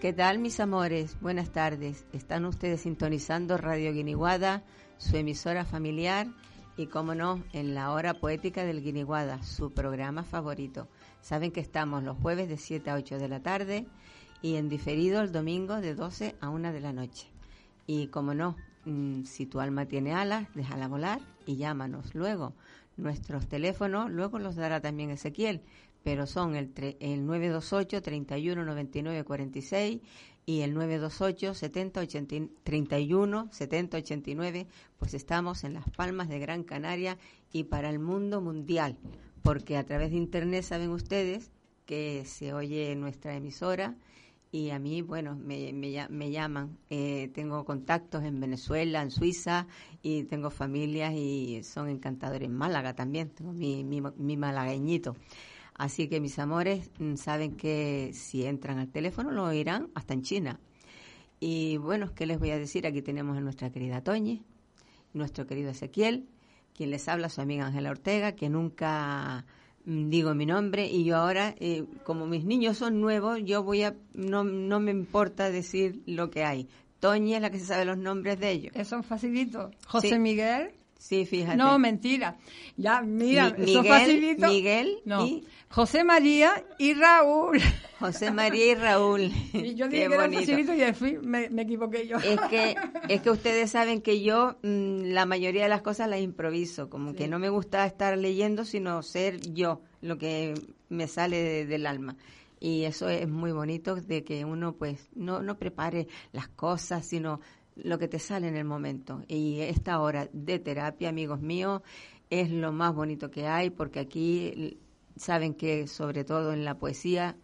¿Qué tal mis amores? Buenas tardes. Están ustedes sintonizando Radio Guiniguada, su emisora familiar y, como no, en la hora poética del Guiniguada, su programa favorito. Saben que estamos los jueves de 7 a 8 de la tarde y en diferido el domingo de 12 a 1 de la noche. Y, como no, mm, si tu alma tiene alas, déjala volar y llámanos luego. Nuestros teléfonos, luego los dará también Ezequiel, pero son el, el 928 31 99 46 y el 928 70 31 70 89, pues estamos en Las Palmas de Gran Canaria y para el mundo mundial, porque a través de internet saben ustedes que se oye nuestra emisora y a mí, bueno, me, me, llaman. Eh, tengo contactos en Venezuela, en Suiza y tengo familias y son encantadores. En Málaga también, tengo mi, mi, mi malagueñito. Así que mis amores mm, saben que si entran al teléfono lo oirán hasta en China. Y bueno, ¿qué les voy a decir? Aquí tenemos a nuestra querida Toñi, nuestro querido Ezequiel, quien les habla, su amiga Ángela Ortega, que nunca mm, digo mi nombre y yo ahora, eh, como mis niños son nuevos, yo voy a, no, no me importa decir lo que hay. Toñi es la que se sabe los nombres de ellos. Eso es facilito. José Miguel. Sí, fíjate. No, mentira. Ya, mira, eso facilito. Miguel no. José María y Raúl. José María y Raúl. Y yo dije que era facilito y fui, me, equivoqué yo. Es que, es que ustedes saben que yo mm, la mayoría de las cosas las improviso, como que no me gusta estar leyendo, sino ser yo, lo que me sale del alma. Y eso es muy bonito de que uno pues no, no prepare las cosas, sino lo que te sale en el momento. Y esta hora de terapia, amigos míos, es lo más bonito que hay porque aquí saben que sobre todo en la poesía,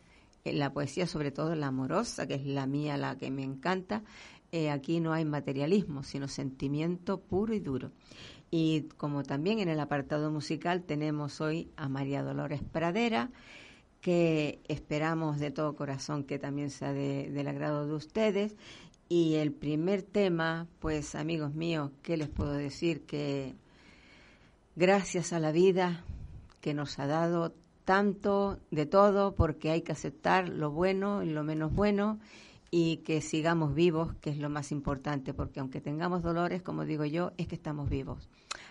en la poesía sobre todo la amorosa, que es la mía, la que me encanta, eh, aquí no hay materialismo, sino sentimiento puro y duro. Y como también en el apartado musical tenemos hoy a María Dolores Pradera, que esperamos de todo corazón que también sea del agrado de ustedes. Y el primer tema, pues amigos míos, ¿qué les puedo decir? Que gracias a la vida que nos ha dado tanto de todo, porque hay que aceptar lo bueno y lo menos bueno y que sigamos vivos, que es lo más importante, porque aunque tengamos dolores, como digo yo, es que estamos vivos.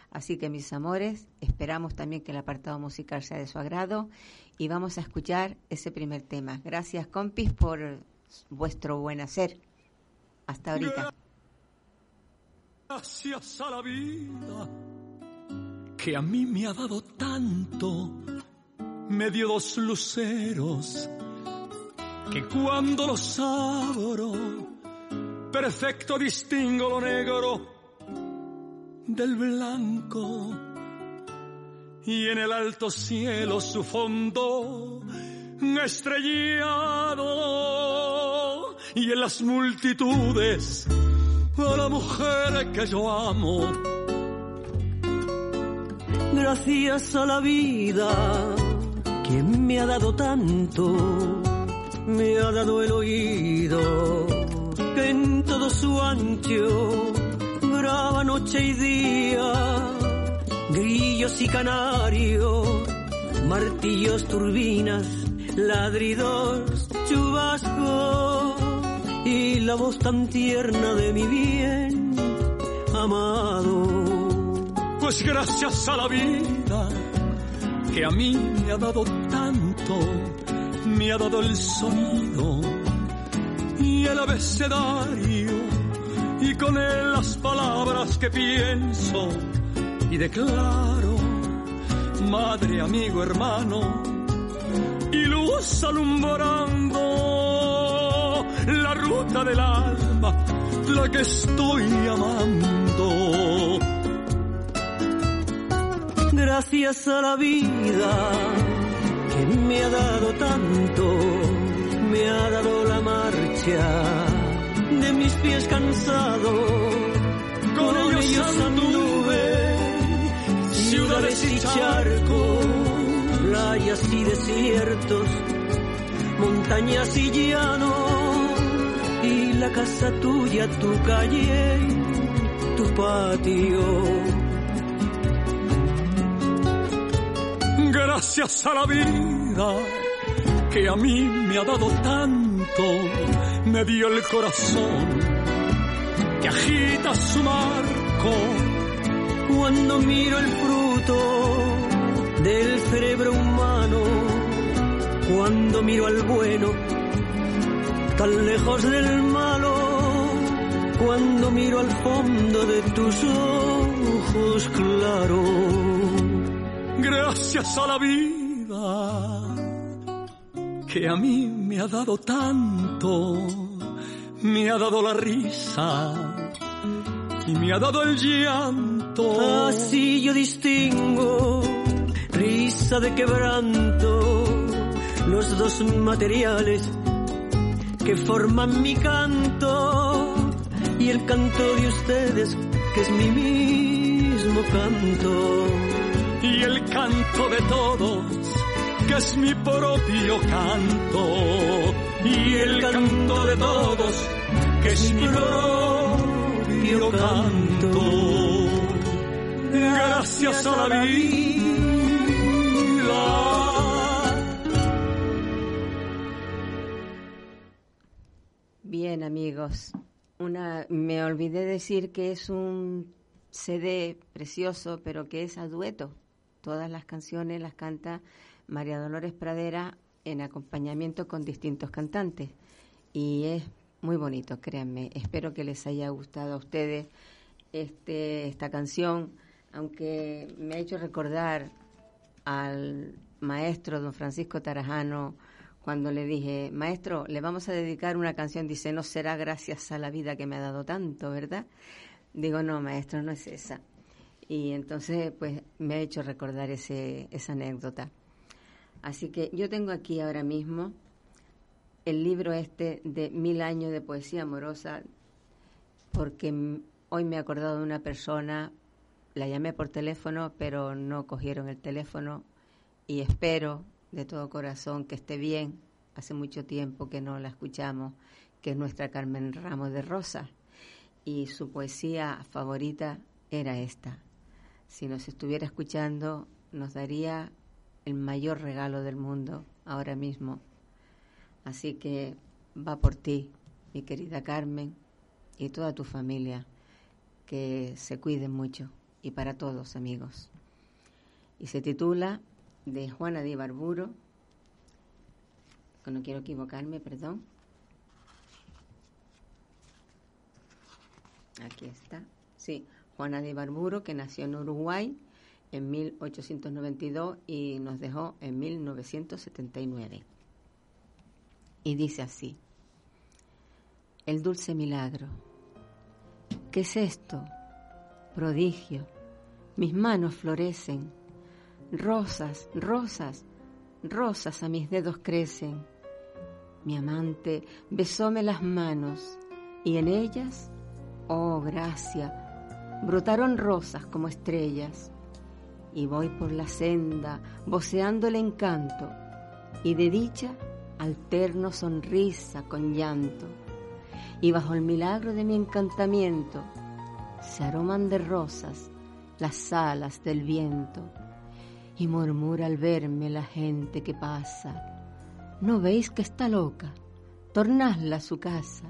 Así que mis amores, esperamos también que el apartado musical sea de su agrado y vamos a escuchar ese primer tema. Gracias, compis, por vuestro buen hacer. Hasta ahorita. Gracias a la vida que a mí me ha dado tanto me dio dos luceros que cuando los abro, perfecto distingo lo negro del blanco y en el alto cielo su fondo estrellado y en las multitudes a la mujer que yo amo. Gracias a la vida, quien me ha dado tanto, me ha dado el oído, que en todo su ancho graba noche y día, grillos y canarios, martillos, turbinas, ladridos, chubascos y la voz tan tierna de mi bien amado. Pues gracias a la vida que a mí me ha dado tanto, me ha dado el sonido y el abecedario y con él las palabras que pienso y declaro, madre, amigo, hermano, y luz alumbrando la ruta del alma, la que estoy amando. Gracias a la vida que me ha dado tanto, me ha dado la marcha de mis pies cansados, con, ellos anduve, ciudades y charcos playas y desiertos, montañas y llanos, la casa tuya, tu calle, tu patio. Gracias a la vida que a mí me ha dado tanto, me dio el corazón que agita su marco cuando miro el fruto del cerebro humano cuando miro al bueno tan lejos del malo cuando miro al fondo de tus ojos claros gracias a la vida que a mí me ha dado tanto me ha dado la risa y me ha dado el llanto. Así yo distingo risa de quebranto, los dos materiales que forman mi canto y el canto de ustedes que es mi mismo canto. Y el canto de todos que es mi propio canto. Y el canto de todos que es mi propio canto. Gracias a la vida Bien, amigos. Una, me olvidé decir que es un CD precioso, pero que es a dueto. Todas las canciones las canta María Dolores Pradera en acompañamiento con distintos cantantes. Y es muy bonito, créanme. Espero que les haya gustado a ustedes este, esta canción, aunque me ha hecho recordar al maestro don Francisco Tarajano cuando le dije, maestro, le vamos a dedicar una canción, dice, no será gracias a la vida que me ha dado tanto, ¿verdad? Digo, no, maestro, no es esa. Y entonces, pues, me ha hecho recordar ese, esa anécdota. Así que yo tengo aquí ahora mismo el libro este de Mil años de poesía amorosa, porque hoy me he acordado de una persona, la llamé por teléfono, pero no cogieron el teléfono y espero de todo corazón que esté bien. Hace mucho tiempo que no la escuchamos, que es nuestra Carmen Ramos de Rosa. Y su poesía favorita era esta. Si nos estuviera escuchando, nos daría el mayor regalo del mundo ahora mismo. Así que va por ti, mi querida Carmen, y toda tu familia, que se cuiden mucho, y para todos, amigos. Y se titula de Juana de Ibarburo, no quiero equivocarme, perdón. Aquí está. Sí, Juana de Ibarburo, que nació en Uruguay en 1892 y nos dejó en 1979. Y dice así, el dulce milagro. ¿Qué es esto? Prodigio. Mis manos florecen Rosas, rosas, rosas a mis dedos crecen. Mi amante besóme las manos y en ellas, oh gracia, brotaron rosas como estrellas. Y voy por la senda voceando el encanto y de dicha alterno sonrisa con llanto. Y bajo el milagro de mi encantamiento se aroman de rosas las alas del viento y murmura al verme la gente que pasa. ¿No veis que está loca? Tornadla a su casa.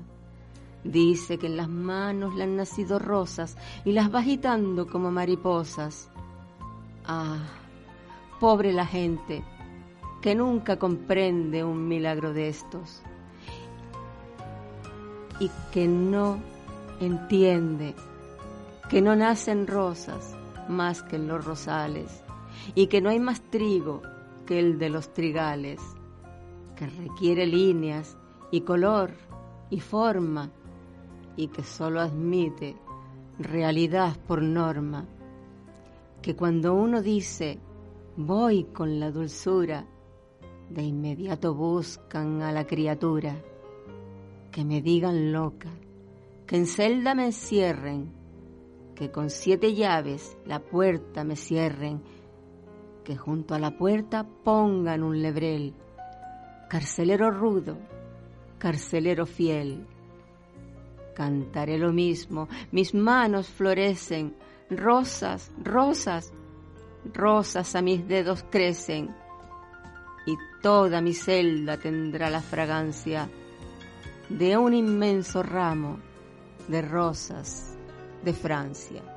Dice que en las manos le han nacido rosas y las va agitando como mariposas. Ah, pobre la gente, que nunca comprende un milagro de estos y que no entiende que no nacen rosas más que en los rosales y que no hay más trigo que el de los trigales, que requiere líneas y color y forma y que solo admite realidad por norma, que cuando uno dice voy con la dulzura, de inmediato buscan a la criatura, que me digan loca, que en celda me encierren, que con siete llaves la puerta me cierren, que junto a la puerta pongan un lebrel, carcelero rudo, carcelero fiel. Cantaré lo mismo, mis manos florecen, rosas, rosas, rosas a mis dedos crecen, y toda mi celda tendrá la fragancia de un inmenso ramo de rosas de Francia.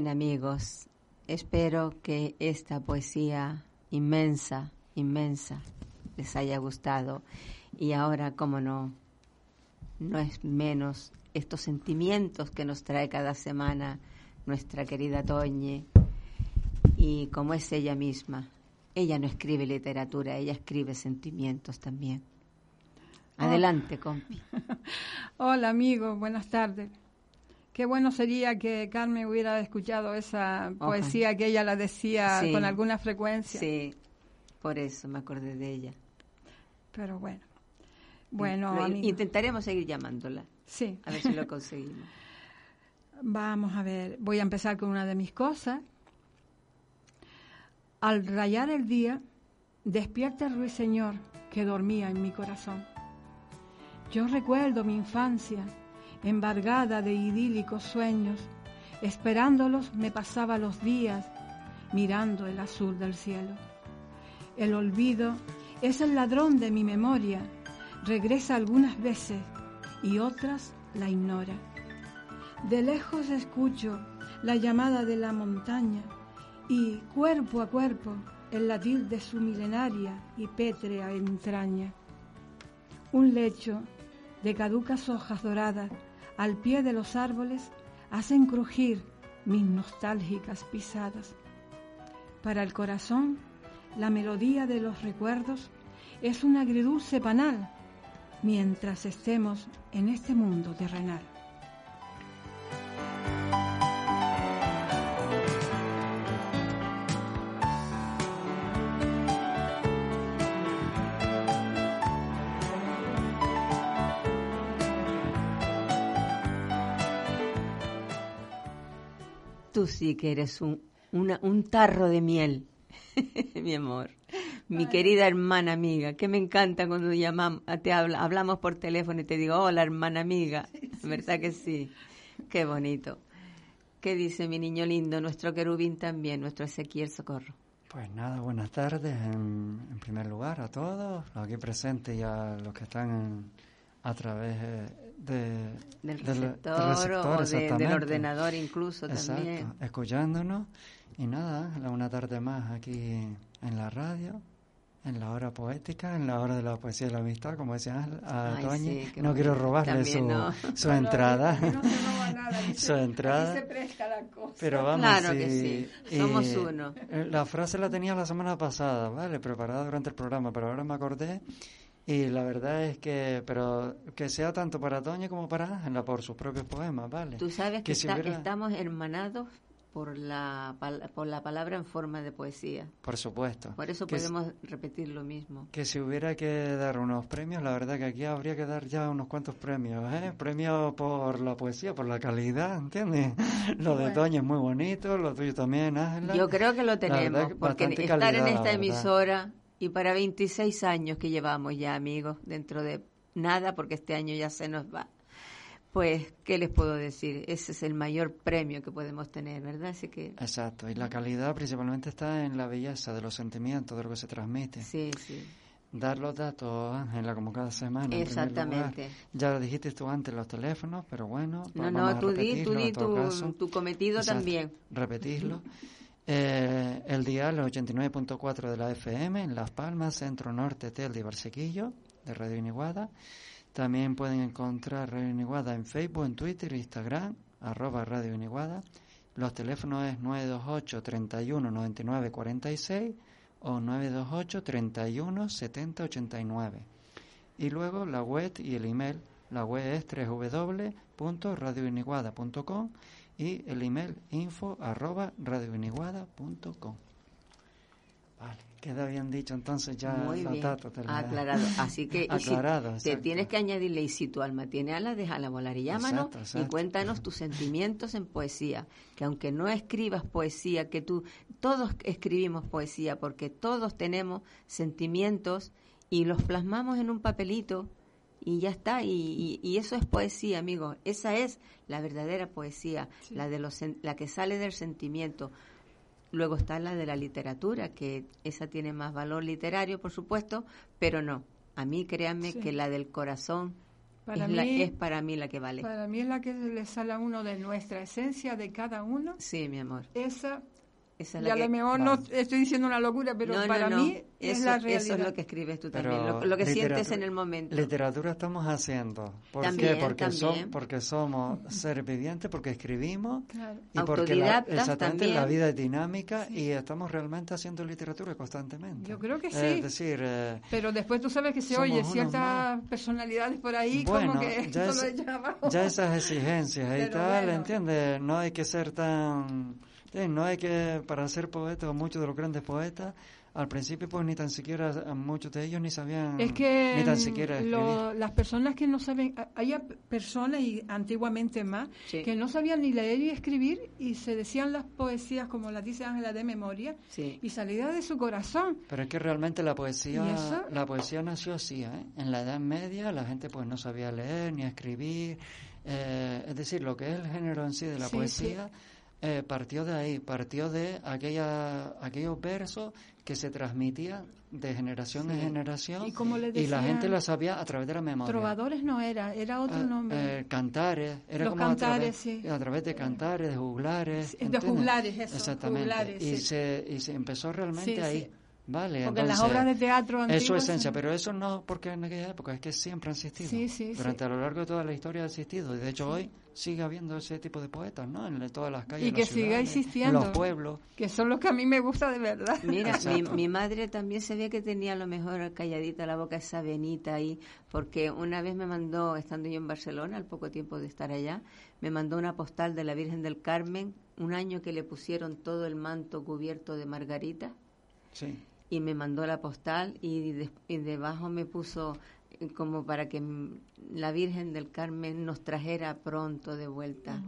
Bien amigos, espero que esta poesía inmensa, inmensa, les haya gustado. Y ahora, como no, no es menos estos sentimientos que nos trae cada semana nuestra querida Toñe. Y como es ella misma, ella no escribe literatura, ella escribe sentimientos también. Adelante, compi. Hola, amigo, buenas tardes. Qué bueno sería que Carmen hubiera escuchado esa poesía que ella la decía con alguna frecuencia. Sí, por eso me acordé de ella. Pero bueno. Bueno, intentaremos seguir llamándola. Sí. A ver si lo conseguimos. Vamos a ver, voy a empezar con una de mis cosas. Al rayar el día, despierta el ruiseñor que dormía en mi corazón. Yo recuerdo mi infancia, embargada de idílicos sueños. Esperándolos me pasaba los días mirando el azul del cielo. El olvido es el ladrón de mi memoria regresa algunas veces y otras la ignora. De lejos escucho la llamada de la montaña y cuerpo a cuerpo el latir de su milenaria y pétrea entraña. Un lecho de caducas hojas doradas al pie de los árboles hacen crujir mis nostálgicas pisadas. Para el corazón, la melodía de los recuerdos es un agridulce panal mientras estemos en este mundo terrenal. Tú sí que eres un, un tarro de miel, mi amor mi querida hermana amiga, que me encanta cuando llamamos, te hablamos por teléfono y te digo, hola hermana amiga, ¿verdad que sí? Qué bonito. ¿Qué dice mi niño lindo, nuestro querubín también, nuestro Ezequiel Socorro? Pues nada, buenas tardes en, primer lugar a todos, los aquí presentes y a los que están a través de, del receptor, del ordenador incluso también. escuchándonos. Y nada, una tarde más aquí en la radio en la hora poética, en la hora de la poesía de la amistad, como decía a Toñi. no quiero robarle su, su entrada. su entrada. Se presta la cosa. Pero vamos, claro que sí. Somos uno. Eh, la frase la tenía la semana pasada, ¿vale? Preparada durante el programa, pero ahora me acordé. Y la verdad es que, pero que sea tanto para Toñi como para Ángela por sus propios poemas, ¿vale? Tú sabes que, estamos hermanados por la, por la palabra en forma de poesía. Por supuesto. Por eso podemos repetir lo mismo. Que si hubiera que dar unos premios, la verdad que aquí habría que dar ya unos cuantos premios. ¿eh? Premios por la poesía, por la calidad, ¿entiendes? Lo de Toño es muy bonito, lo tuyo también, Ángela. Yo creo que lo tenemos, porque estar en esta emisora y para 26 años que llevamos ya, amigos, dentro de nada, porque este año ya se nos va pues, ¿qué les puedo decir? Ese es el mayor premio que podemos tener, ¿verdad? Así que... Exacto, y la calidad principalmente está en la belleza de los sentimientos, de lo que se transmite. Sí, sí. Dar los datos, Ángela, como cada semana. Exactamente. Ya lo dijiste tú antes, los teléfonos, pero bueno. No, no, tú di, tú di tu, cometido también. Repetirlo. Eh, el dial 89.4 de la FM en Las Palmas, Centro Norte, Tel de Barsequillo, de Radio Iniguada. También pueden encontrar Radio Iniguada en Facebook, en Twitter, Instagram, arroba Radio Iniguada. Los teléfonos es 928 31 99 46 o 928 31 70 89. Y luego la web y el email. La web es www.radioiniguada.com y el email info arroba radioiniguada.com. Vale. Queda bien dicho, entonces ya Muy bien. aclarado. Así que te tienes que añadirle, y si tu alma tiene alas, déjala volar y llámanos y cuéntanos tus sentimientos en poesía. Que aunque no escribas poesía, que tú, todos escribimos poesía, porque todos tenemos sentimientos y los plasmamos en un papelito y ya está. Y, y, eso es poesía, amigo. Esa es la verdadera poesía, la, de los, la que sale del sentimiento. Luego está la de la literatura, que esa tiene más valor literario, por supuesto, pero no. A mí, créanme que la del corazón es, es, para mí la que vale. Para mí es la que le sale a uno de nuestra esencia, de cada uno. Sí, mi amor. Esa y a lo mejor no estoy diciendo una locura, pero para mí es la realidad. Eso es lo que escribes tú también, lo, que sientes en el momento. Literatura estamos haciendo. ¿Por qué? Porque, porque somos seres vivientes, porque escribimos y porque la, exactamente la vida es dinámica y estamos realmente haciendo literatura constantemente. Yo creo que sí. Es decir, eh, pero después tú sabes que se oye ciertas personalidades por ahí como que ya, ya esas exigencias y tal, ¿entiendes? No hay que ser tan no hay que, para ser poeta, o muchos de los grandes poetas, al principio pues ni tan siquiera muchos de ellos ni sabían es que ni tan siquiera las personas que no saben hay personas y antiguamente más que no sabían ni leer y escribir y se decían las poesías como las dice Ángela de memoria y salía de su corazón. Pero es que realmente la poesía la poesía nació así ¿eh? en la Edad Media la gente pues no sabía leer ni escribir eh, es decir lo que es el género en sí de la poesía eh, partió de ahí, partió de aquella, aquellos versos que se transmitían de generación en generación y, la gente lo sabía a través de la memoria. Trovadores no era, era otro ah, nombre. Eh, cantares, era Los como cantares, a través, a través de cantares, de juglares. De juglares, eso. Exactamente. y, se, y se empezó realmente ahí. Vale, porque las obras de teatro antiguas... Es su esencia, pero eso no porque en aquella época, es que siempre han existido. Durante a lo largo de toda la historia ha existido. Y de hecho hoy sigue habiendo ese tipo de poetas, ¿no? En todas las calles, y que siga existiendo, en los pueblos. Que son los que a mí me gusta de verdad. Mira, mi, madre también se veía que tenía a lo mejor calladita la boca esa venita ahí, porque una vez me mandó, estando yo en Barcelona, al poco tiempo de estar allá, me mandó una postal de la Virgen del Carmen, un año que le pusieron todo el manto cubierto de margarita. Sí. Y me mandó la postal y, y debajo me puso como para que la Virgen del Carmen nos trajera pronto de vuelta.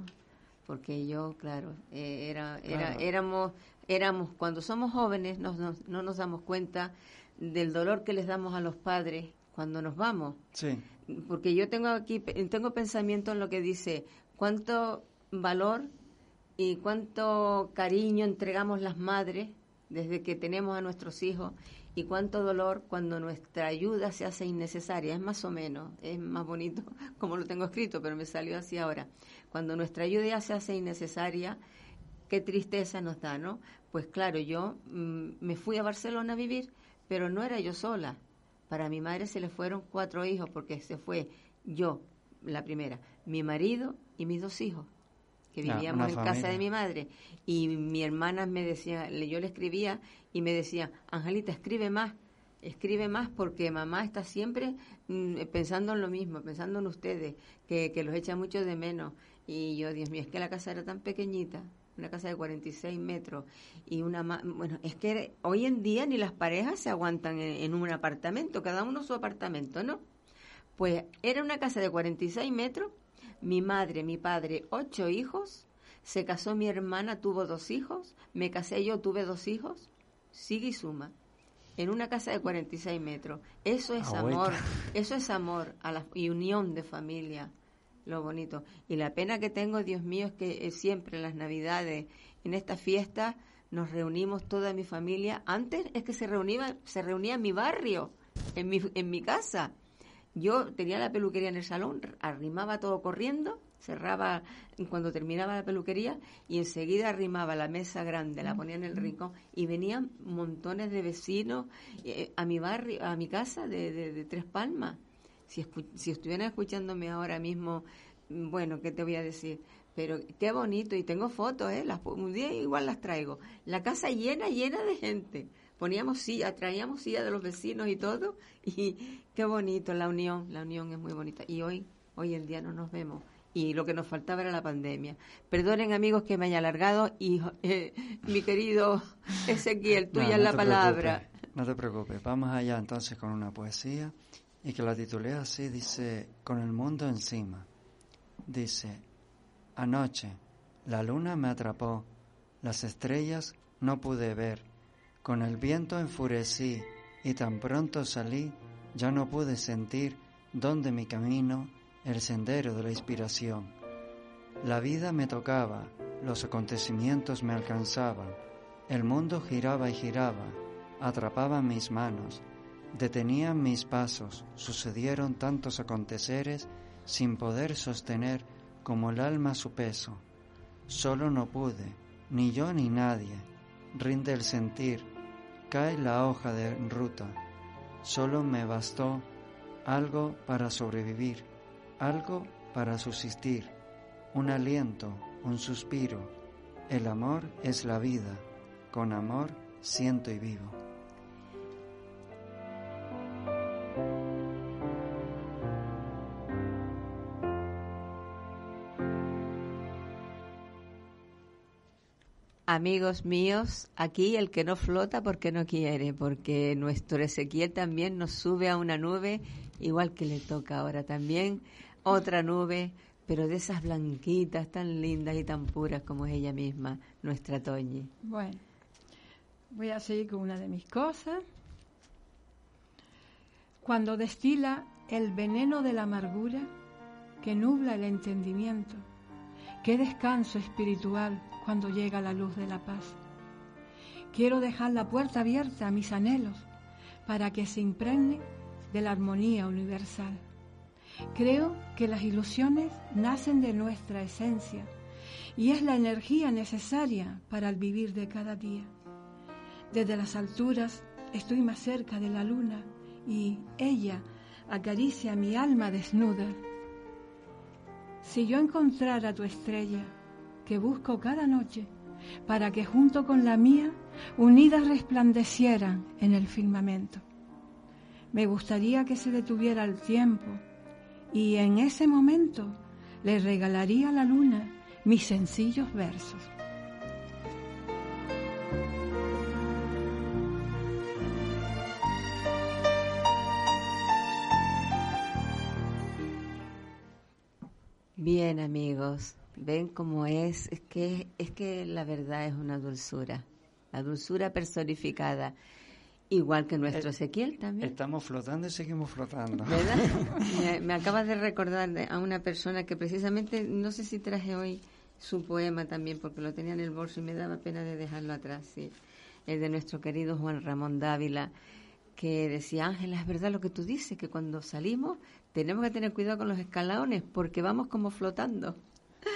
Porque yo, claro, eh, era, era, éramos, éramos, cuando somos jóvenes no nos damos cuenta del dolor que les damos a los padres cuando nos vamos. Sí. Porque yo tengo aquí, tengo pensamiento en lo que dice, cuánto valor y cuánto cariño entregamos las madres desde que tenemos a nuestros hijos y cuánto dolor cuando nuestra ayuda se hace innecesaria. Es más o menos, es más bonito como lo tengo escrito, pero me salió así ahora. Cuando nuestra ayuda se hace innecesaria, qué tristeza nos da, ¿no? Pues claro, yo mm, me fui a Barcelona a vivir, pero no era yo sola. Para mi madre se le fueron cuatro hijos porque se fue yo, la primera, mi marido y mis dos hijos que vivíamos en casa de mi madre y mi hermana me decía, yo le escribía y me decía, Angelita, escribe más, escribe más porque mamá está siempre mm, pensando en lo mismo, pensando en ustedes, que, que los echa mucho de menos. Y yo, Dios mío, es que la casa era tan pequeñita, una casa de 46 metros y una bueno es que hoy en día ni las parejas se aguantan en, un apartamento cada uno su apartamento no pues era una casa de 46 metros mi madre mi padre ocho hijos. Se casó mi hermana tuvo dos hijos. Me casé yo tuve dos hijos. Sigue y suma. En una casa de 46 metros. Eso es amor. Eso es amor a la y unión de familia. Lo bonito. Y la pena que tengo, Dios mío, es que siempre en las Navidades, en esta fiesta, nos reunimos toda mi familia. Antes es que se reunía, se reunía en mi barrio, en mi, en mi casa. Yo tenía la peluquería en el salón, arrimaba todo corriendo, cerraba cuando terminaba la peluquería y enseguida arrimaba la mesa grande, la ponía en el rincón y venían montones de vecinos eh, a mi barrio, a mi casa de, de Tres Palmas si, si estuvieran escuchándome ahora mismo, mm, bueno, ¿qué te voy a decir? Pero qué bonito, y tengo fotos, ¿eh? Las, un día igual las traigo. La casa llena, llena de gente. Poníamos silla, traíamos silla de los vecinos y todo, y qué bonito, la unión, la unión es muy bonita. Y hoy, hoy en día no nos vemos y lo que nos faltaba era la pandemia. Perdonen amigos que me haya alargado y eh, mi querido Ezequiel, tuya es la palabra. no te preocupes, vamos allá entonces con una poesía y que la titulé así, dice, con el mundo encima. Dice, anoche la luna me atrapó, las estrellas no pude ver, con el viento enfurecí y tan pronto salí, ya no pude sentir dónde mi camino, el sendero de la inspiración. La vida me tocaba, los acontecimientos me alcanzaban, el mundo giraba y giraba, atrapaba mis manos, Detenían mis pasos, sucedieron tantos aconteceres sin poder sostener como el alma su peso. Solo no pude, ni yo ni nadie. Rinde el sentir, cae la hoja de ruta. Solo me bastó algo para sobrevivir, algo para subsistir, un aliento, un suspiro. El amor es la vida, con amor siento y vivo. Amigos míos, aquí el que no flota porque no quiere, porque nuestro Ezequiel también nos sube a una nube, igual que le toca ahora también, otra nube, pero de esas blanquitas tan lindas y tan puras como es ella misma, nuestra Toñi. Bueno, voy a seguir con una de mis cosas. Cuando destila el veneno de la amargura que nubla el entendimiento, qué descanso espiritual cuando llega la luz de la paz. Quiero dejar la puerta abierta a mis anhelos para que se impregne de la armonía universal. Creo que las ilusiones nacen de nuestra esencia y es la energía necesaria para el vivir de cada día. Desde las alturas estoy más cerca de la luna y ella acaricia mi alma desnuda. Si yo encontrara tu estrella, que busco cada noche para que junto con la mía unidas resplandecieran en el firmamento. Me gustaría que se detuviera el tiempo y en ese momento le regalaría a la luna mis sencillos versos. Bien amigos, ven cómo es, es que, es que la verdad es una dulzura, la dulzura personificada. Igual que nuestro eh, Ezequiel también. Estamos flotando y seguimos flotando. ¿Verdad? me, me, acabas de recordar a una persona que precisamente, no sé si traje hoy su poema también, porque lo tenía en el bolso y me daba pena de dejarlo atrás, sí. El de nuestro querido Juan Ramón Dávila, que decía, Ángela, es verdad lo que tú dices, que cuando salimos tenemos que tener cuidado con los escalones porque vamos como flotando.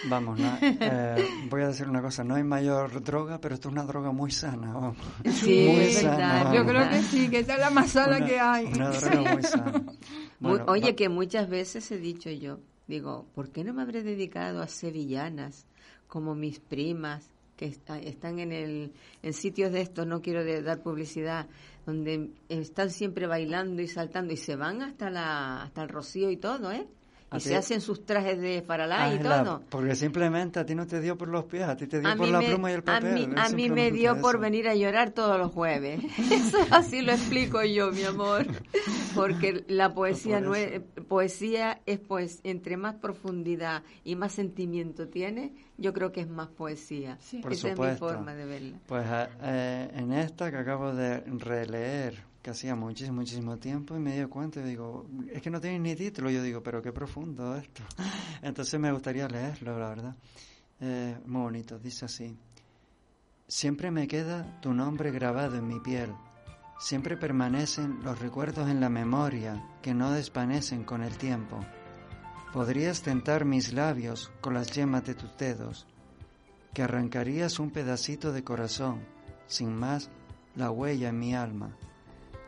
Vamos, eh, voy a decir una cosa, no hay mayor droga, pero esto es una droga muy sana, vamos. Sí, muy sana, Yo creo que sí, que esta es la más sana que hay. Una droga muy sana. Oye, que muchas veces he dicho yo, digo, ¿por qué no me habré dedicado a sevillanas como mis primas que están en, el, en sitios de estos, no quiero dar publicidad, donde están siempre bailando y saltando y se van hasta, la, hasta el rocío y todo, ¿eh? Y se hacen sus trajes de faralá y todo. porque simplemente a ti no te dio por los pies, a ti te dio por la pluma y el papel. A mí, me dio por venir a llorar todos los jueves. Eso así lo explico yo, mi amor. Porque la poesía no es, poesía es pues entre más profundidad y más sentimiento tiene, yo creo que es más poesía. Esa es mi forma de verla. Pues eh, en esta que acabo de releer que hacía muchísimo, muchísimo tiempo y me di cuenta y digo, es que no tiene ni título. Yo digo, pero qué profundo esto. Entonces me gustaría leerlo, la verdad. Eh, muy bonito, dice así. Siempre me queda tu nombre grabado en mi piel. Siempre permanecen los recuerdos en la memoria que no desvanecen con el tiempo. Podrías tentar mis labios con las yemas de tus dedos, que arrancarías un pedacito de corazón, sin más la huella en mi alma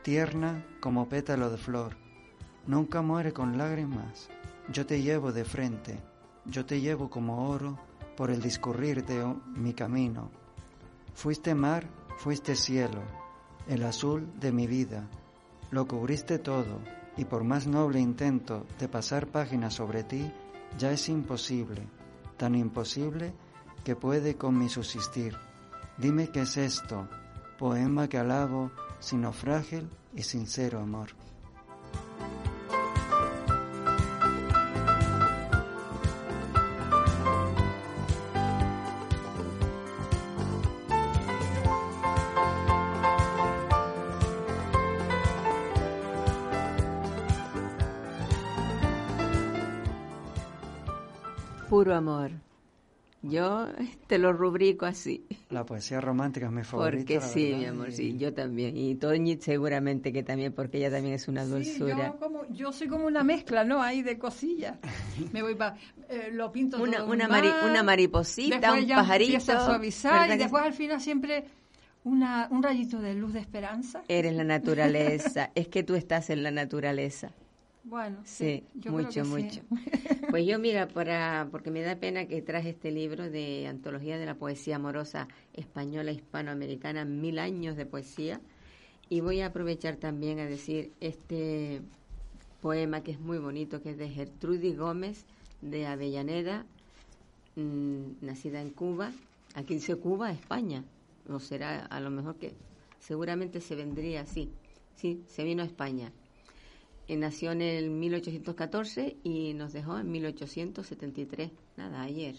tierna como pétalo de flor, nunca muere con lágrimas. Yo te llevo de frente, yo te llevo como oro por el discurrir de mi camino. Fuiste mar, fuiste cielo, el azul de mi vida. Lo cubriste todo, y por más noble intento de pasar páginas sobre ti, ya es imposible, tan imposible que puede con mi subsistir. Dime qué es esto, poema que alabo, sino frágil y sincero amor. Puro amor. Yo te lo rubrico así. La poesía romántica es mi favorita. Porque sí, mi amor, sí, yo también. Y Toñi seguramente que también, porque ella también es una dulzura. yo, como, yo soy como una mezcla, ¿no? Ahí de cosillas. Me voy para, eh, lo pinto una, todo una, una mariposita, un pajarito. Empieza a suavizar y después al final siempre una, un rayito de luz de esperanza. Eres la naturaleza, es que tú estás en la naturaleza. Bueno, sí, mucho, mucho. Pues yo mira, para, porque me da pena que traje este libro de Antología de la Poesía Amorosa Española Hispanoamericana, Mil Años de Poesía, y voy a aprovechar también a decir este poema que es muy bonito, que es de Gertrudis Gómez de Avellaneda, mm, nacida en Cuba, aquí dice Cuba, España, o será a lo mejor que seguramente se vendría así, sí, se vino a España nació en el 1814 y nos dejó en 1873, nada, ayer.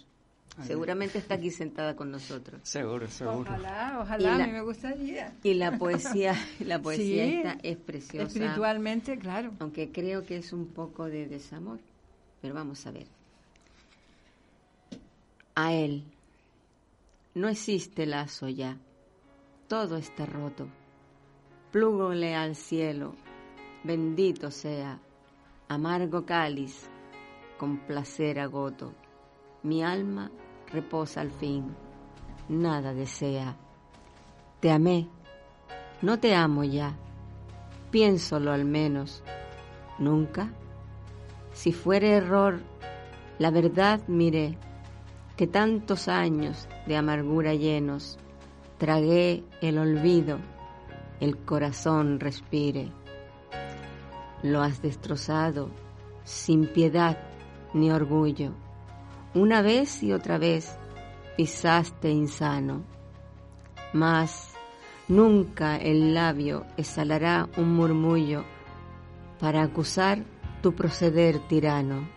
Seguramente está aquí sentada con nosotros. Seguro, seguro. Ojalá, ojalá, a mí me gustaría. Y la poesía, la poesía esta es preciosa. Espiritualmente, claro. Aunque creo que es un poco de desamor. Pero vamos a ver. A él. No existe lazo ya. Todo está roto. Plúgole al cielo bendito sea, amargo cáliz, con placer agoto, mi alma reposa al fin, nada desea. Te amé, no te amo ya, piénsolo al menos, nunca. Si fuere error, la verdad miré, que tantos años de amargura llenos, tragué el olvido, el corazón respire lo has destrozado sin piedad ni orgullo. Una vez y otra vez pisaste insano, mas nunca el labio exhalará un murmullo para acusar tu proceder tirano.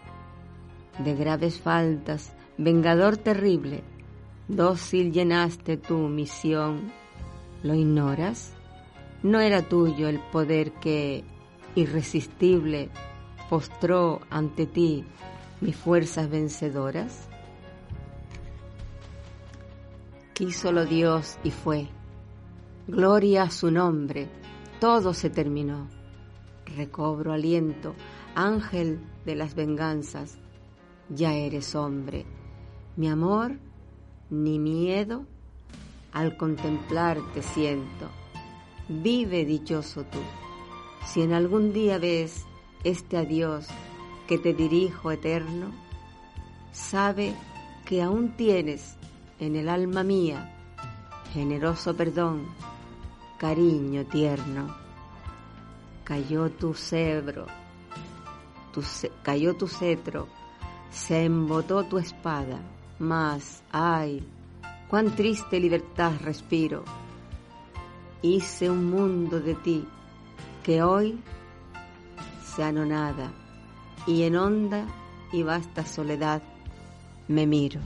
De graves faltas, vengador terrible, dócil llenaste tu misión. ¿Lo ignoras? No era tuyo el poder que irresistible postró ante ti mis fuerzas vencedoras? Quísolo Dios y fue. Gloria a su nombre. Todo se terminó. Recobro aliento, ángel de las venganzas. Ya eres hombre. Mi amor, ni miedo al contemplarte siento. Vive dichoso tú. Si en algún día ves este adiós que te dirijo eterno, sabe que aún tienes en el alma mía generoso perdón, cariño tierno. Cayó tu cebro, cayó tu cetro, se embotó tu espada, mas, ay, cuán triste libertad respiro. Hice un mundo de ti que hoy se anonada y en honda y vasta soledad me miro.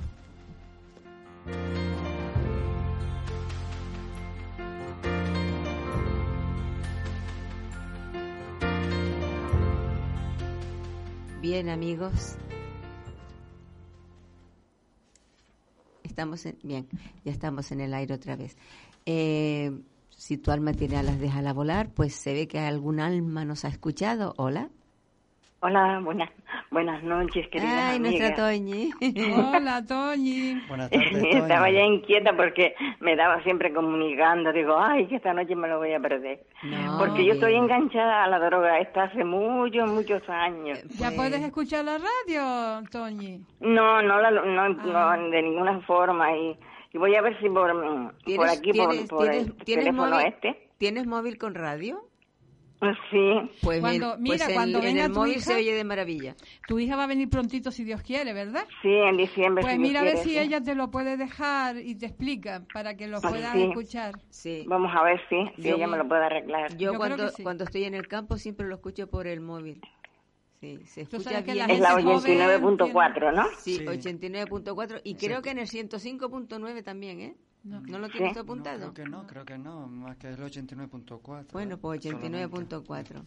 Bien amigos, estamos en, bien, ya estamos en el aire otra vez. Eh, si tu alma tiene alas, déjala volar, pues se ve que algún alma nos ha escuchado. Hola. Hola, buenas, buenas noches, querida. Ay, nuestra Toñi. Hola, Toñi. Buenas tardes, Toñi. Estaba ya inquieta porque me daba siempre comunicando. Digo, ay, que esta noche me lo voy a perder. No, porque yo estoy enganchada a la droga. Está hace muchos, muchos años. ¿Ya Pues, puedes escuchar la radio, Toñi? No, no, la- no, Ah. no, de ninguna forma. Y, y voy a ver si por, mm, por ¿Tienes- aquí, por, tienes- por tienes- el tienes teléfono móvil? este. ¿Tienes móvil con radio? Sí, Pues, Cuando- en, mira, pues en- cuando en, venga el tu móvil hija- se oye de maravilla. Tu hija va a venir prontito si Dios quiere, ¿verdad? sí, en diciembre. Pues si Dios mira a ver quiere, si sí. ella te lo puede dejar y te explica para que lo puedas sí. escuchar. Sí. Vamos a ver si, si Yo- ella me lo puede arreglar. Yo, Yo cuando, cuando estoy en el campo siempre lo escucho por el móvil. Sí, se escucha que bien. la Es la gente joven 89.4, ¿no? Sí, Sí. 89.4 y creo que en el 105.9 también, ¿eh? No. ¿No lo tienes Sí. apuntado? No, creo que no, creo que no, más que el 89.4. Bueno, pues solamente. 89.4.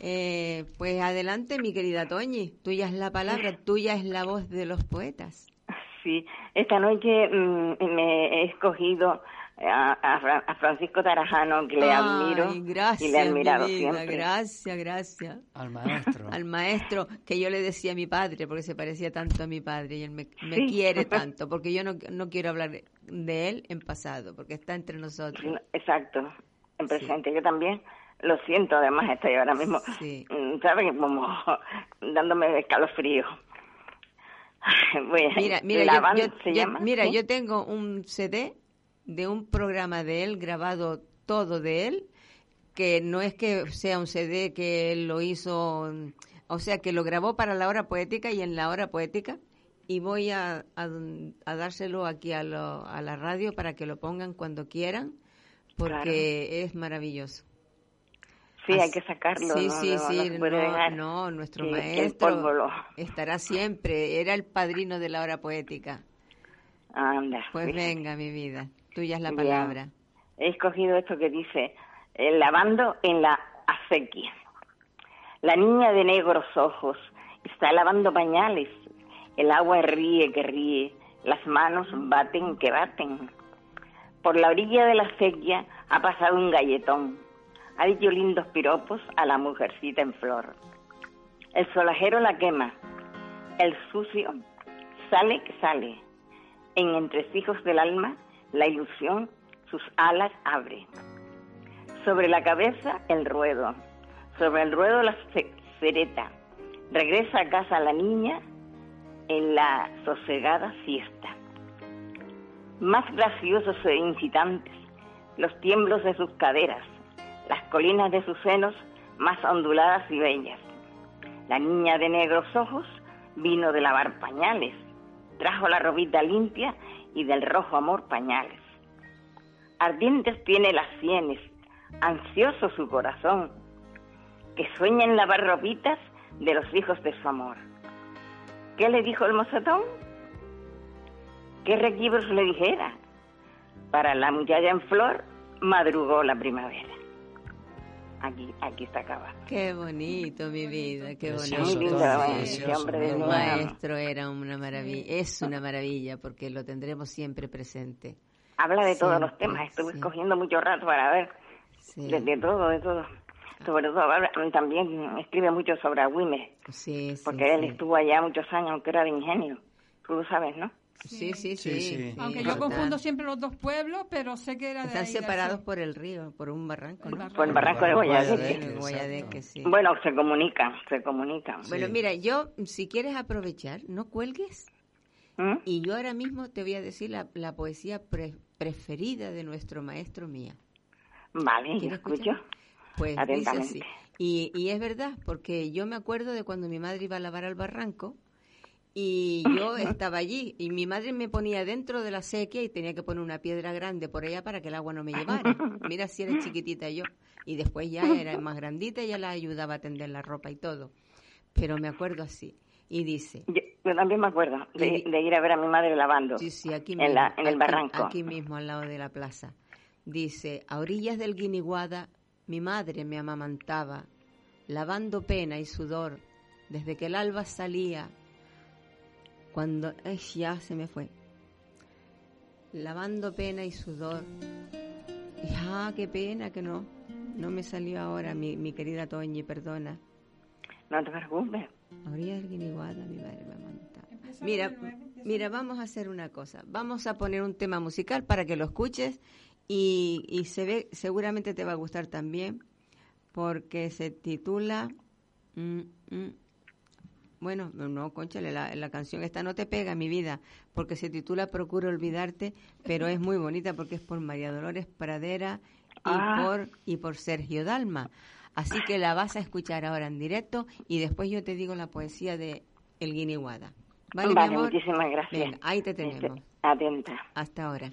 Eh, pues adelante, mi querida Toñi. Tuya es la palabra, tuya es la voz de los poetas. Sí, esta noche mm, me he escogido a, a Fra- a Francisco Tarajano, que le admiro Ay, gracias, y le he admirado mi vida, siempre. Gracias, gracias. Al maestro. Al maestro que yo le decía a mi padre, porque se parecía tanto a mi padre y él me, me Sí. quiere tanto, porque yo no, no quiero hablar de él en pasado, porque está entre nosotros. Sí, Exacto, en presente. Yo también lo siento, además estoy ahora mismo, Sí. mm, ¿sabes? Como dándome escalofrío. Bueno, Mira, mira, la yo, banda yo- se yo- llama. mira, ¿sí? yo tengo un CD de un programa de él grabado todo de él, que no es que sea un CD que él lo hizo, o sea, que lo grabó para la hora poética y en la hora poética y voy a, a, a dárselo aquí a, lo- a la radio para que lo pongan cuando quieran, porque es maravilloso. Sí, hay que sacarlo. Sí, no, sí, no, sí. no no, nuestro maestro estará siempre. Era el padrino de la hora poética. Anda. Pues venga, mi vida. Tuya es la palabra. He escogido esto que dice, eh, lavando en la acequia. La niña de negros ojos está lavando pañales. El agua ríe que ríe, las manos baten que baten. Por la orilla de la acequia ha pasado un galletón. Ha dicho lindos piropos a la mujercita en flor. El solajero la quema. El sucio sale que sale. En entresijos del alma, la ilusión sus alas abre. Sobre la cabeza, el ruedo. Sobre el ruedo, la ce- cereta. Regresa a casa la niña en la sosegada siesta. Más graciosos e incitantes, los tiemblos de sus caderas, las colinas de sus senos más onduladas y bellas. La niña de negros ojos vino de lavar pañales, trajo la robita limpia y del rojo amor pañales. Ardientes tiene las sienes, ansioso su corazón, que sueña en lavar ropitas de los hijos de su amor. ¿Qué le dijo el mozatón? ¿Qué requibros le dijera? Para la muchacha en flor madrugó la primavera. Aquí, aquí está acabado. Qué bonito, mi vida, qué Precioso, bonito. Hombre de El maestro era una maravilla, es una maravilla porque lo tendremos siempre presente. Habla de todos los Siempre, temas. Estuve sí. escogiendo mucho rato para ver Sí, de, de todo, de todo. Sobre todo, habla- también escribe mucho sobre Agüimes, sí, sí, porque él sí. estuvo allá muchos años, aunque era de ingenio. Tú lo sabes, ¿no? Sí, sí, sí. Sí, sí. Aunque Sí, yo confundo siempre los dos pueblos, pero sé que era de Están ahí, separados por el río, por un barranco, El ¿no? barranco. Por el barranco de Guayadeque, sí. Bueno, se comunican, se comunican. Bueno, mira, yo, si quieres aprovechar, no cuelgues. ¿Mm? Y yo ahora mismo te voy a decir la, la poesía pre- preferida de nuestro maestro mía. Vale, yo ¿Quieres escucho. escuchar? Pues dice así. Y, y es verdad, porque yo me acuerdo de cuando mi madre iba a lavar al barranco y yo estaba allí y mi madre me ponía dentro de la sequía y tenía que poner una piedra grande por ella para que el agua no me llevara. Mira si era chiquitita yo. Y después ya era más grandita y ya la ayudaba a tender la ropa y todo. Pero me acuerdo así. Y dice, Yo, yo también me acuerdo de, ir a ver a mi madre lavando Sí, sí, aquí en, mismo. la, en el aquí- barranco. Aquí mismo, al lado de la plaza. Dice, a orillas del Guiniguada, mi madre me amamantaba, lavando pena y sudor, desde que el alba salía, cuando... Ay, ya se me fue. Lavando pena y sudor. Y, ah, qué pena que no. No me salió ahora, mi, mi querida Toñi, perdona. No te preocupes. A orillas del Guiniguada, mi madre me. Mira, mira, vamos a hacer una cosa. Vamos a poner un tema musical para que lo escuches y, y se ve, seguramente te va a gustar también, porque se titula. mm, mm, bueno, no, conchale, la, la canción esta no te pega, mi vida, porque se titula Procuro olvidarte, pero es muy bonita porque es por María Dolores Pradera y Ah. por y por Sergio Dalma. Así que la vas a escuchar ahora en directo y después yo te digo la poesía de El Guiniguada. ¿Vale, Vale, mi amor? muchísimas gracias. Venga, ahí te tenemos. Este, atenta. Hasta ahora.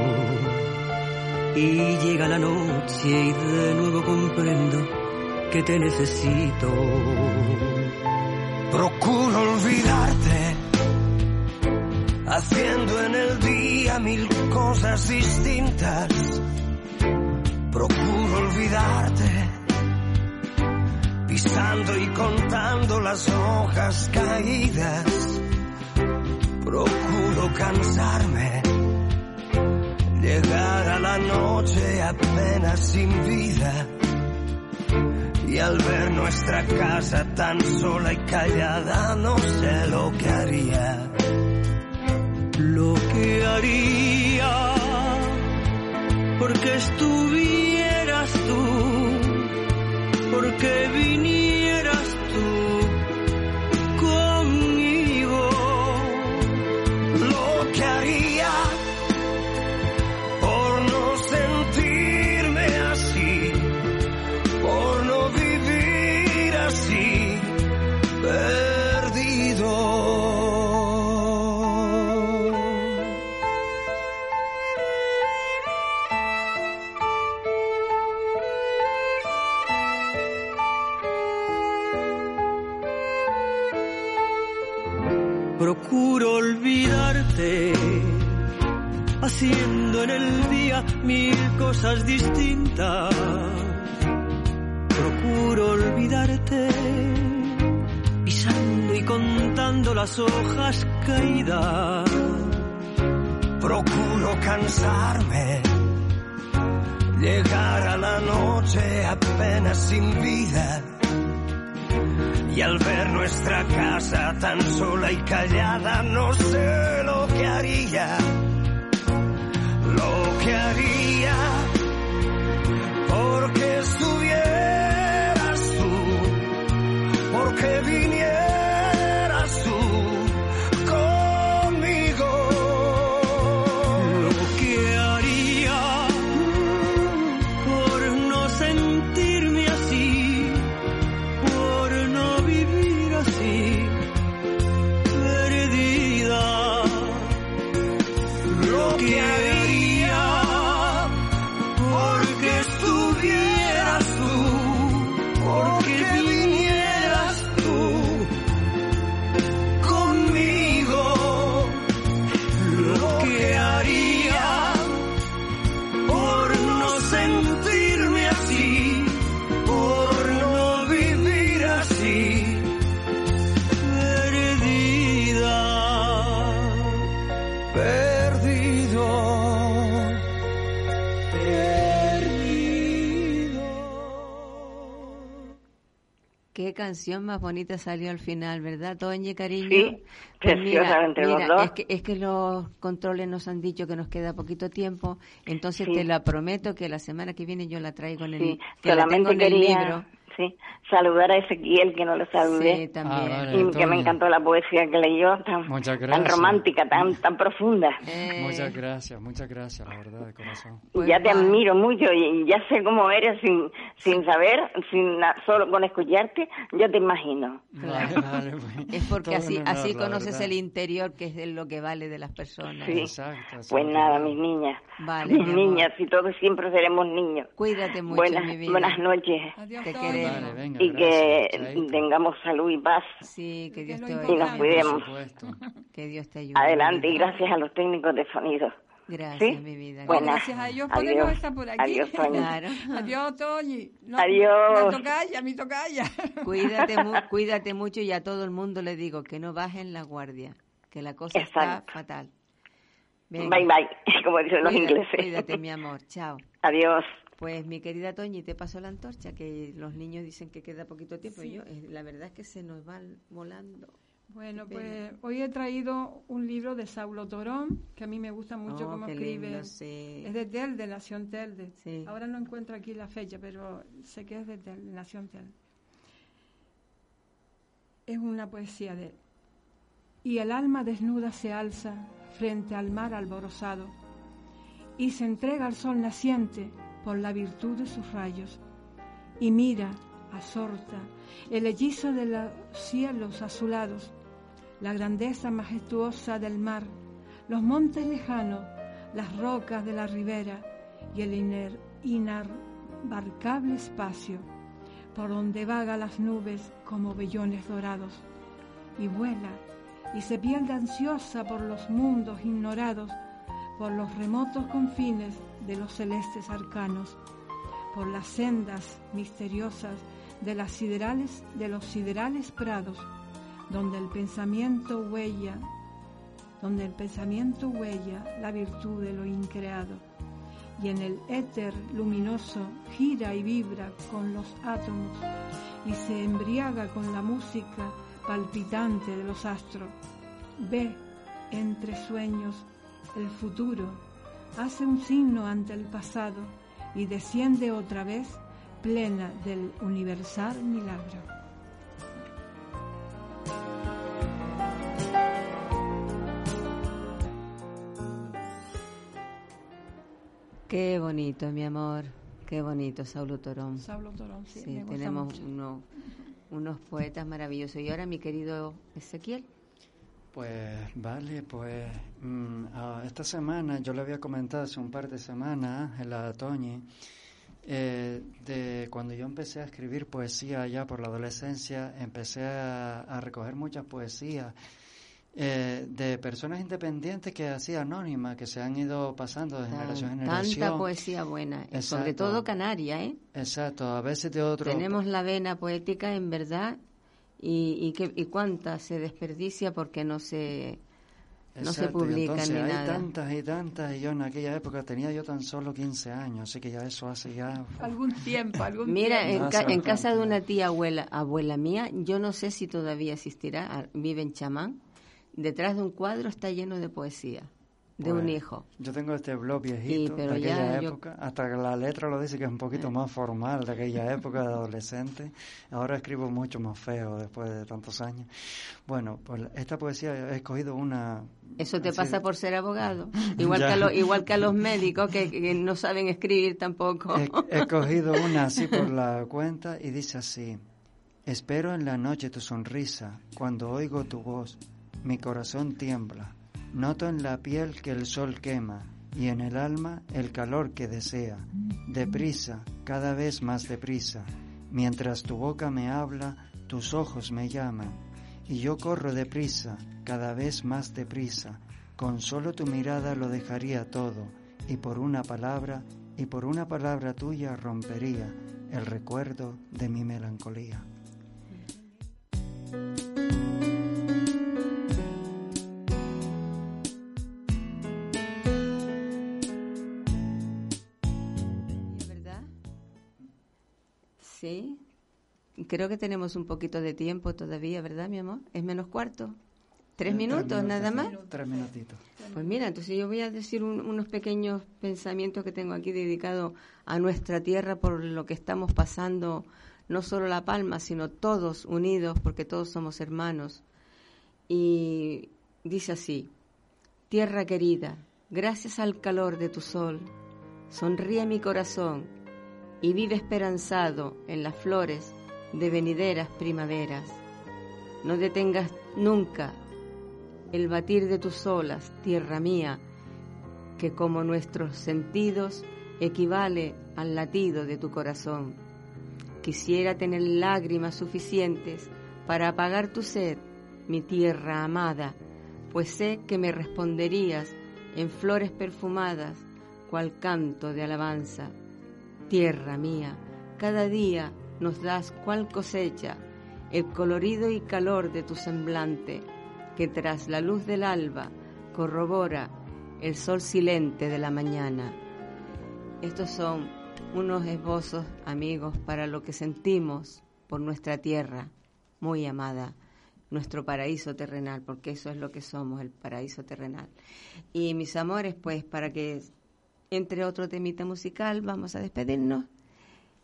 Y llega la noche y de nuevo comprendo que te necesito. Procuro olvidarte, haciendo en el día mil cosas distintas. Procuro olvidarte, pisando y contando las hojas caídas. Procuro cansarme, llegar a la noche apenas sin vida. Y al ver nuestra casa tan sola y callada, no sé lo que haría. Lo que haría porque estuvieras tú, porque vinieras canción más bonita salió al final, ¿verdad, Toñi, cariño? Sí, Pues mira, los mira, dos. Es que, es que los controles nos han dicho que nos queda poquito tiempo, entonces Sí. te la prometo que la semana que viene yo la traigo en el, Sí, que la tengo en el libro. Sí, saludar a Ezequiel, que no lo saludé. Sí, también. Ah, vale. y que me encantó la poesía que leyó, tan, Muchas tan romántica, tan, tan profunda. Eh, Muchas gracias, muchas gracias, la verdad, de corazón. Pues ya te va. admiro mucho y ya sé cómo eres sin, sin saber, sin solo con escucharte, yo te imagino. Vale, vale, pues, es porque así, así conoces el interior, que es de lo que vale de las personas. Sí. Exacto, Pues exacto. nada, mis niñas, Vale, mis mi niñas, y todos siempre seremos niños. Cuídate mucho, buenas, mi vida. buenas noches Adiós, Te queremos. Vale, venga, y que gracias, chaito. tengamos salud y paz. Sí, que Dios te Y nos cuidemos. Que Dios te ayude. Adelante y gracias a los técnicos de sonido. Gracias, ¿Sí? mi vida. Buenas. Gracias a ellos ponemos Adiós. esta por aquí. Adiós, Toñi. Claro. Adiós, Toñi. No, Adiós. Tocaya, mi tocaya. Cuídate, mu- cuídate mucho y a todo el mundo le digo que no bajen la guardia, que la cosa está Exacto. fatal. Venga, Bye bye, como dicen los ingleses. Cuídate, mi amor. Chao. Adiós. Pues mi querida Toñi, te paso la antorcha, que los niños dicen que queda poquito tiempo. Y yo, eh, la verdad es que se nos van volando. Bueno, pues hoy he traído un libro de Saulo Torón, que a mí me gusta mucho Oh, cómo escribe. lindo, sí. Es de Telde, Nación Telde. Sí. Ahora no encuentro aquí la fecha, pero sé que es de Telde, Nación Telde. Es una poesía de él. Y el alma desnuda se alza frente al mar alborozado y se entrega al sol naciente por la virtud de sus rayos y mira, absorta, el hechizo de los cielos azulados, la grandeza majestuosa del mar, los montes lejanos, las rocas de la ribera y el iner- inabarcable espacio por donde vaga las nubes como vellones dorados y vuela y se pierde ansiosa por los mundos ignorados, por los remotos confines de los celestes arcanos, por las sendas misteriosas de las siderales de los siderales prados, donde el pensamiento huella, donde el pensamiento huella la virtud de lo increado, y en el éter luminoso gira y vibra con los átomos y se embriaga con la música palpitante de los astros. Ve entre sueños el futuro, hace un signo ante el pasado y desciende otra vez plena del universal milagro. Qué bonito, mi amor. Qué bonito, Saulo Torón. Saulo Torón, sí, Sí, me gusta tenemos mucho. unos, unos poetas maravillosos. Y ahora, mi querido Ezequiel. Pues vale, pues mm, ah, esta semana yo le había comentado hace un par de semanas a la Toñi eh, de cuando yo empecé a escribir poesía ya por la adolescencia, empecé a, a recoger muchas poesías eh, de personas independientes que así anónimas, que se han ido pasando de generación en generación. Tanta poesía buena, sobre todo canaria, ¿eh? Exacto, a veces de otro. Tenemos la vena poética en verdad y, y, que, y cuánta se desperdicia porque no se, no se publican entonces ni hay nada. tantas y tantas, y yo en aquella época tenía yo tan solo 15 años, así que ya eso hace ya... Algún tiempo, algún Mira, tiempo. en, ca- en casa de una tía abuela, abuela mía, yo no sé si todavía existirá, ah, vive en Chamán, detrás de un cuadro está lleno de poesía, de un Pues, hijo. Yo tengo este blog viejito pero de aquella ya yo- época, hasta que la letra lo dice que es un poquito más formal de aquella época de adolescente. Ahora escribo mucho más feo después de tantos años. Bueno, pues esta poesía he escogido una... Eso te así pasa por ser abogado, igual Ya. que, a lo- igual que a los médicos que, que no saben escribir tampoco. He, he cogido una así por la cuenta y dice así. Espero en la noche tu sonrisa, cuando oigo tu voz, mi corazón tiembla. Noto en la piel que el sol quema y en el alma el calor que desea. Deprisa, cada vez más deprisa. Mientras tu boca me habla, tus ojos me llaman. Y yo corro deprisa, cada vez más deprisa. Con solo tu mirada lo dejaría todo, y por una palabra, y por una palabra tuya rompería el recuerdo de mi melancolía. Creo que tenemos un poquito de tiempo todavía, ¿verdad, mi amor? ¿Es menos cuarto? ¿Tres minutos, nada más? Tres minutitos. Pues mira, entonces yo voy a decir unos pequeños pensamientos que tengo aquí dedicados a nuestra tierra por lo que estamos pasando, no solo La Palma, sino todos unidos, porque todos somos hermanos. Y dice así, tierra querida, gracias al calor de tu sol, sonríe mi corazón y vive esperanzado en las flores de venideras primaveras. No detengas nunca el batir de tus olas, tierra mía, que como nuestros sentidos equivale al latido de tu corazón. Quisiera tener lágrimas suficientes para apagar tu sed, mi tierra amada, pues sé que me responderías en flores perfumadas, cual canto de alabanza. Tierra mía, cada día nos das cual cosecha el colorido y calor de tu semblante, que tras la luz del alba corrobora el sol silente de la mañana. Estos son unos esbozos, amigos, para lo que sentimos por nuestra tierra, muy amada, nuestro paraíso terrenal, porque eso es lo que somos, el paraíso terrenal. Y mis amores, pues para que, entre otro temita musical, vamos a despedirnos.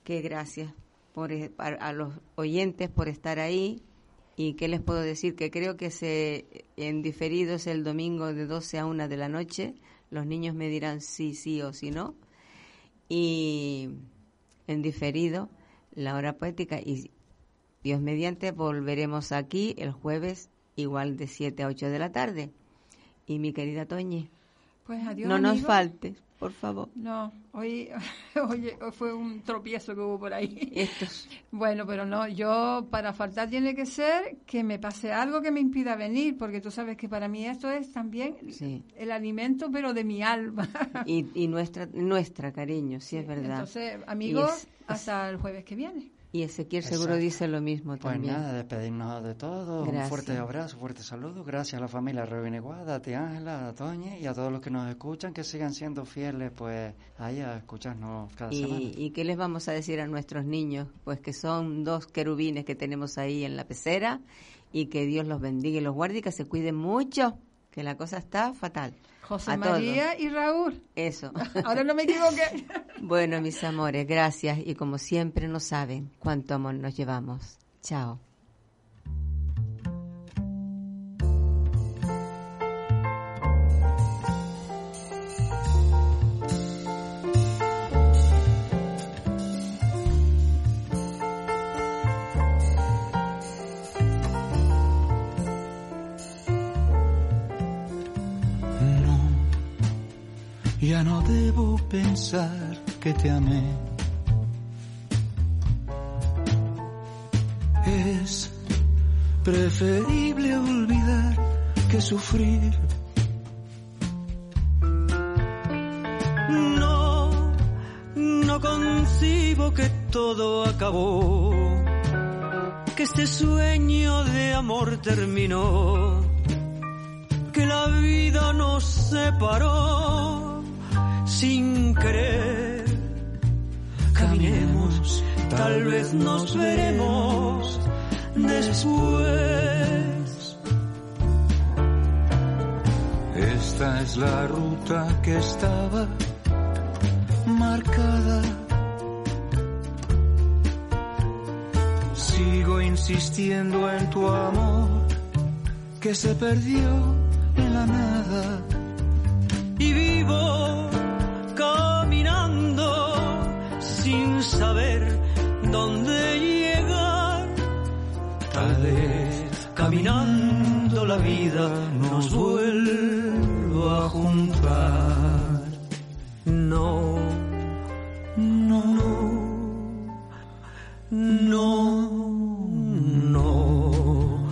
Que gracias por, a los oyentes por estar ahí ¿Y qué les puedo decir? Que creo que se, en diferido es el domingo de 12 a 1 de la noche. Los niños me dirán sí, sí o sí no. Y en diferido, la hora poética. Y Dios mediante, volveremos aquí el jueves, igual de 7 a 8 de la tarde. Y mi querida Toñi, pues adiós, no nos faltes por favor. No, hoy, hoy, fue un tropiezo que hubo por ahí. Estos. Bueno, pero no, yo para faltar tiene que ser que me pase algo que me impida venir, porque tú sabes que para mí esto es también el alimento, pero de mi alma. Y, y nuestra, nuestra cariño, sí, es verdad. Entonces, amigos, hasta el jueves que viene. Y Ezequiel seguro dice lo mismo pues también. Pues nada, despedirnos de todo. Un fuerte abrazo, un fuerte saludo. Gracias a la familia Iguada, a ti Ángela, a Toña y a todos los que nos escuchan, que sigan siendo fieles pues ahí a escucharnos cada y, semana. ¿Y qué les vamos a decir a nuestros niños? Pues que son dos querubines que tenemos ahí en la pecera y que Dios los bendiga y los guarde y que se cuiden mucho, que la cosa está fatal. José María y Raúl. Eso. Ahora no me equivoqué. bueno, mis amores, gracias y como siempre no saben cuánto amor nos llevamos. Chao. Ya no debo pensar que te amé. Es preferible olvidar que sufrir. No, no concibo que todo acabó, que este sueño de amor terminó, que la vida nos separó sin querer. Caminemos, tal vez nos veremos después. Esta es la ruta que estaba marcada. Sigo insistiendo en tu amor que se perdió en la nada. Y vivo saber dónde llegar. Tal vez caminando la vida nos vuelva a juntar. No, no, no, no.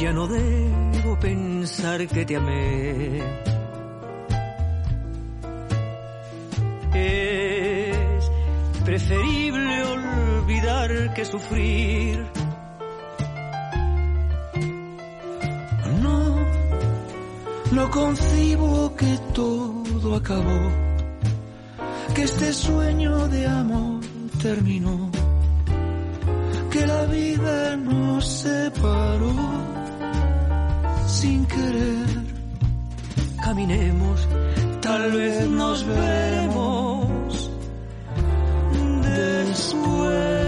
Ya no debo pensar que te amé. Preferible olvidar que sufrir. No, no concibo que todo acabó, que este sueño de amor terminó, que la vida nos separó sin querer. Caminemos, tal vez nos veremos sway.